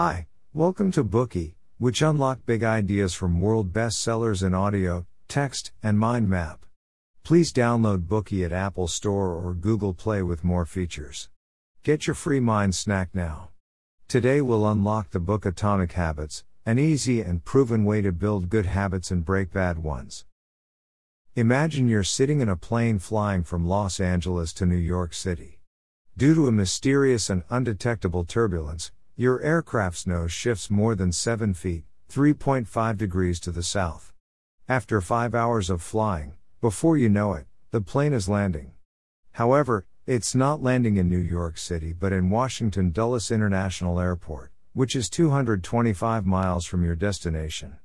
Hi, welcome to Bookey, which unlock big ideas from world bestsellers in audio, text, and mind map. Please download Bookey at Apple Store or Google Play with more features. Get your free mind snack now. Today we'll unlock the book Atomic Habits, an easy and proven way to build good habits and break bad ones. Imagine you're sitting in a plane flying from Los Angeles to New York City. Due to a mysterious and undetectable turbulence, your aircraft's nose shifts more than 7 feet, 3.5 degrees to the south. After 5 hours of flying, before you know it, the plane is landing. However, it's not landing in New York City but in Washington Dulles International Airport, which is 225 miles from your destination.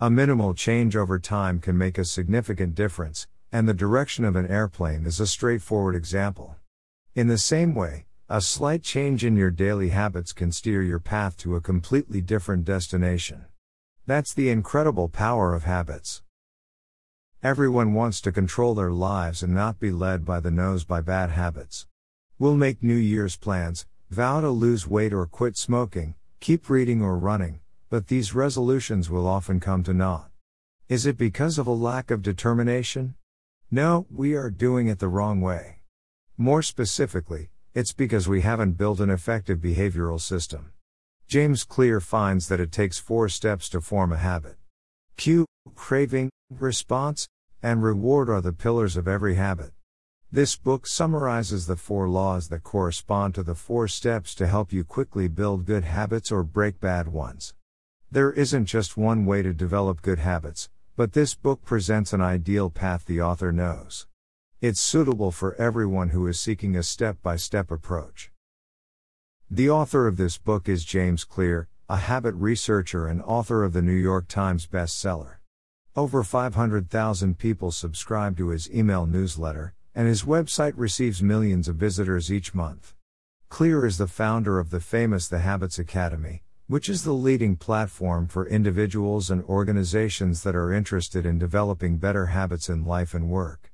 A minimal change over time can make a significant difference, and the direction of an airplane is a straightforward example. In the same way, a slight change in your daily habits can steer your path to a completely different destination. That's the incredible power of habits. Everyone wants to control their lives and not be led by the nose by bad habits. We'll make New Year's plans, vow to lose weight or quit smoking, keep reading or running, but these resolutions will often come to naught. Is it because of a lack of determination? No, we are doing it the wrong way. More specifically, it's because we haven't built an effective behavioral system. James Clear finds that it takes four steps to form a habit. Cue, craving, response, and reward are the pillars of every habit. This book summarizes the four laws that correspond to the four steps to help you quickly build good habits or break bad ones. There isn't just one way to develop good habits, but this book presents an ideal path the author knows. It's suitable for everyone who is seeking a step by step approach. The author of this book is James Clear, a habit researcher and author of the New York Times bestseller. Over 500,000 people subscribe to his email newsletter, and his website receives millions of visitors each month. Clear is the founder of the famous The Habits Academy, which is the leading platform for individuals and organizations that are interested in developing better habits in life and work.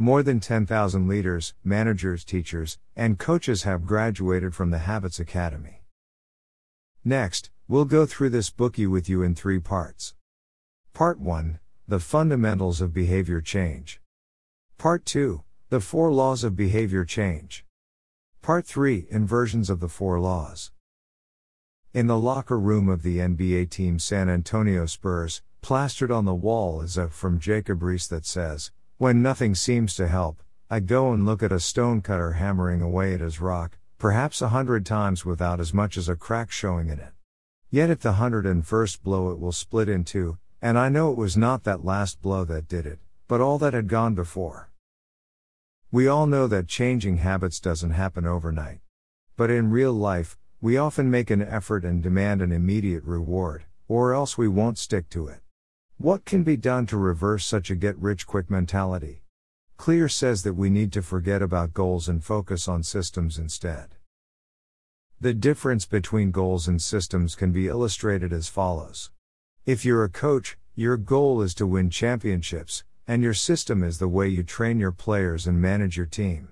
More than 10,000 leaders, managers, teachers, and coaches have graduated from the Habits Academy. Next, we'll go through this Bookey with you in three parts. Part 1 The Fundamentals of Behavior Change. Part 2 The Four Laws of Behavior Change. Part 3 Inversions of the Four Laws. In the locker room of the NBA team San Antonio Spurs, plastered on the wall is a from Jacob Riis that says, When nothing seems to help, I go and look at a stonecutter hammering away at his rock, perhaps a hundred times without as much as a crack showing in it. Yet at the hundred and first blow it will split in two, and I know it was not that last blow that did it, but all that had gone before. We all know that changing habits doesn't happen overnight. But in real life, we often make an effort and demand an immediate reward, or else we won't stick to it. What can be done to reverse such a get rich quick mentality? Clear says that we need to forget about goals and focus on systems instead. The difference between goals and systems can be illustrated as follows. If you're a coach, your goal is to win championships, and your system is the way you train your players and manage your team.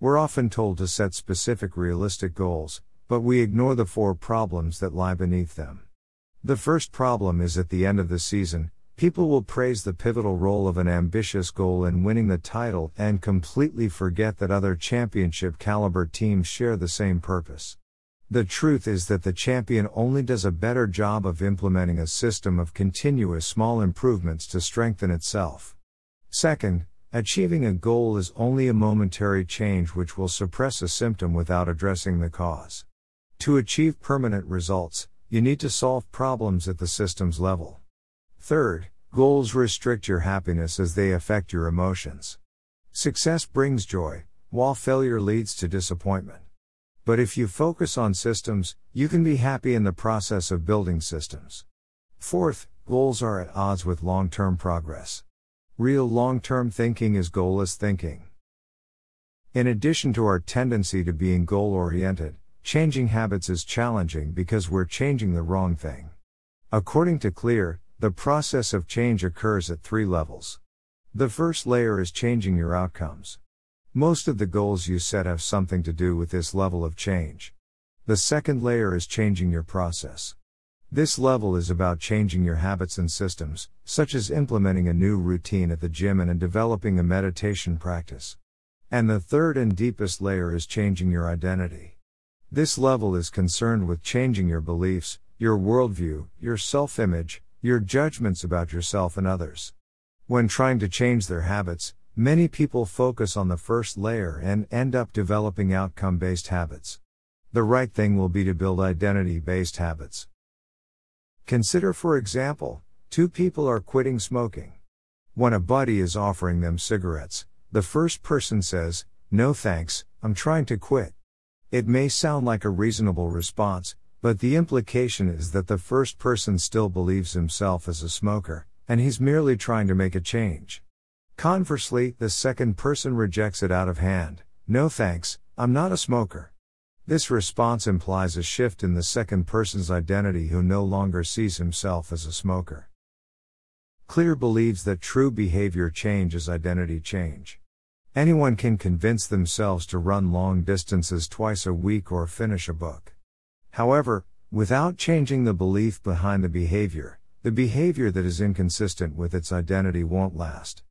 We're often told to set specific realistic goals, but we ignore the four problems that lie beneath them. The first problem is at the end of the season, people will praise the pivotal role of an ambitious goal in winning the title and completely forget that other championship caliber teams share the same purpose. The truth is that the champion only does a better job of implementing a system of continuous small improvements to strengthen itself. Second, achieving a goal is only a momentary change which will suppress a symptom without addressing the cause. To achieve permanent results, you need to solve problems at the systems level. Third, goals restrict your happiness as they affect your emotions. Success brings joy, while failure leads to disappointment. But if you focus on systems, you can be happy in the process of building systems. Fourth, goals are at odds with long term progress. Real long term thinking is goalless thinking. In addition to our tendency to being goal oriented, Changing habits is challenging because we're changing the wrong thing. According to Clear, the process of change occurs at three levels. The first layer is changing your outcomes. Most of the goals you set have something to do with this level of change. The second layer is changing your process. This level is about changing your habits and systems, such as implementing a new routine at the gym and developing a meditation practice. And the third and deepest layer is changing your identity. This level is concerned with changing your beliefs, your worldview, your self image, your judgments about yourself and others. When trying to change their habits, many people focus on the first layer and end up developing outcome based habits. The right thing will be to build identity based habits. Consider, for example, two people are quitting smoking. When a buddy is offering them cigarettes, the first person says, No thanks, I'm trying to quit. It may sound like a reasonable response, but the implication is that the first person still believes himself as a smoker, and he's merely trying to make a change. Conversely, the second person rejects it out of hand No thanks, I'm not a smoker. This response implies a shift in the second person's identity who no longer sees himself as a smoker. Clear believes that true behavior change is identity change. Anyone can convince themselves to run long distances twice a week or finish a book. However, without changing the belief behind the behavior, the behavior that is inconsistent with its identity won't last.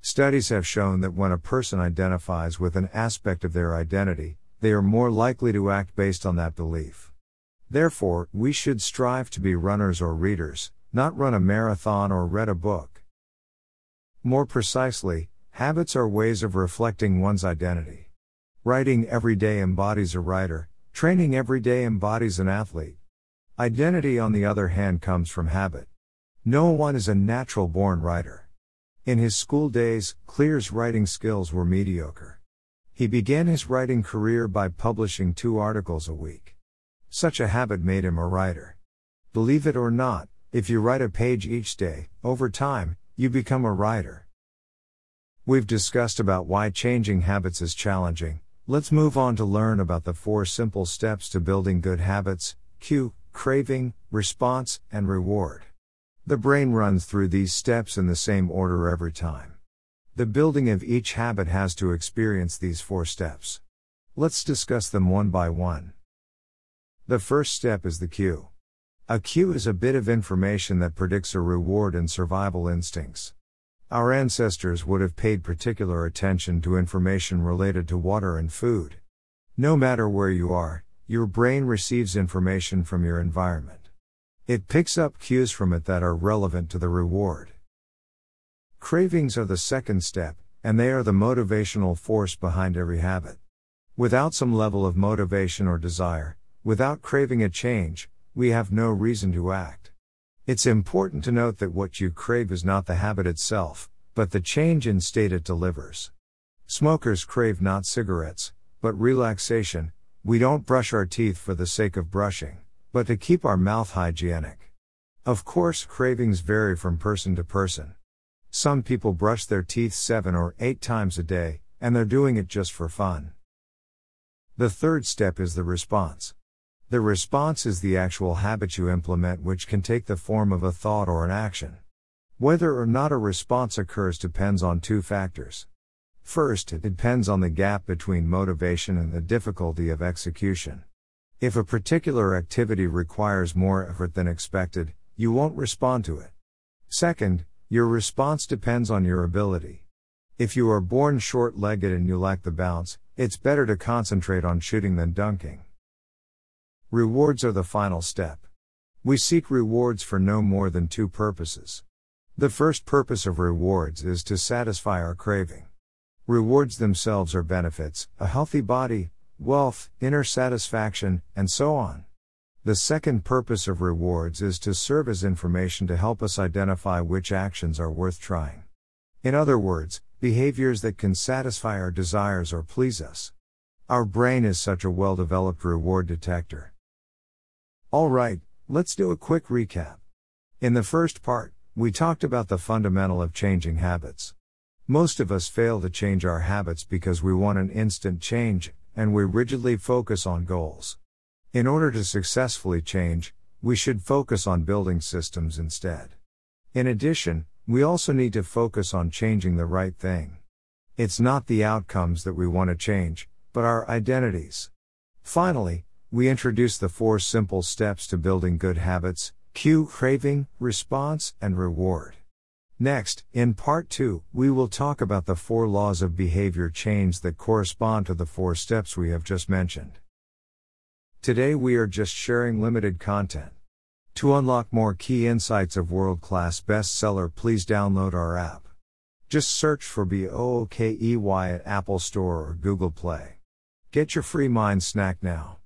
Studies have shown that when a person identifies with an aspect of their identity, they are more likely to act based on that belief. Therefore, we should strive to be runners or readers, not run a marathon or read a book. More precisely, habits are ways of reflecting one's identity. Writing every day embodies a writer, training every day embodies an athlete. Identity, on the other hand, comes from habit. No one is a natural born writer. In his school days, Clear's writing skills were mediocre. He began his writing career by publishing two articles a week. Such a habit made him a writer. Believe it or not, if you write a page each day, over time, you become a writer. We've discussed about why changing habits is challenging. Let's move on to learn about the four simple steps to building good habits cue, craving, response, and reward. The brain runs through these steps in the same order every time. The building of each habit has to experience these four steps. Let's discuss them one by one. The first step is the cue. A cue is a bit of information that predicts a reward and survival instincts. Our ancestors would have paid particular attention to information related to water and food. No matter where you are, your brain receives information from your environment. It picks up cues from it that are relevant to the reward. Cravings are the second step, and they are the motivational force behind every habit. Without some level of motivation or desire, without craving a change, we have no reason to act. It's important to note that what you crave is not the habit itself, but the change in state it delivers. Smokers crave not cigarettes, but relaxation. We don't brush our teeth for the sake of brushing, but to keep our mouth hygienic. Of course, cravings vary from person to person. Some people brush their teeth seven or eight times a day, and they're doing it just for fun. The third step is the response. The response is the actual habit you implement, which can take the form of a thought or an action. Whether or not a response occurs depends on two factors. First, it depends on the gap between motivation and the difficulty of execution. If a particular activity requires more effort than expected, you won't respond to it. Second, your response depends on your ability. If you are born short legged and you lack the bounce, it's better to concentrate on shooting than dunking. Rewards are the final step. We seek rewards for no more than two purposes. The first purpose of rewards is to satisfy our craving. Rewards themselves are benefits, a healthy body, wealth, inner satisfaction, and so on. The second purpose of rewards is to serve as information to help us identify which actions are worth trying. In other words, behaviors that can satisfy our desires or please us. Our brain is such a well developed reward detector. Alright, let's do a quick recap. In the first part, we talked about the fundamental of changing habits. Most of us fail to change our habits because we want an instant change, and we rigidly focus on goals. In order to successfully change, we should focus on building systems instead. In addition, we also need to focus on changing the right thing. It's not the outcomes that we want to change, but our identities. Finally, we introduce the four simple steps to building good habits cue, craving, response, and reward. Next, in part 2, we will talk about the four laws of behavior change that correspond to the four steps we have just mentioned. Today we are just sharing limited content. To unlock more key insights of world class bestseller, please download our app. Just search for BOOKEY at Apple Store or Google Play. Get your free mind snack now.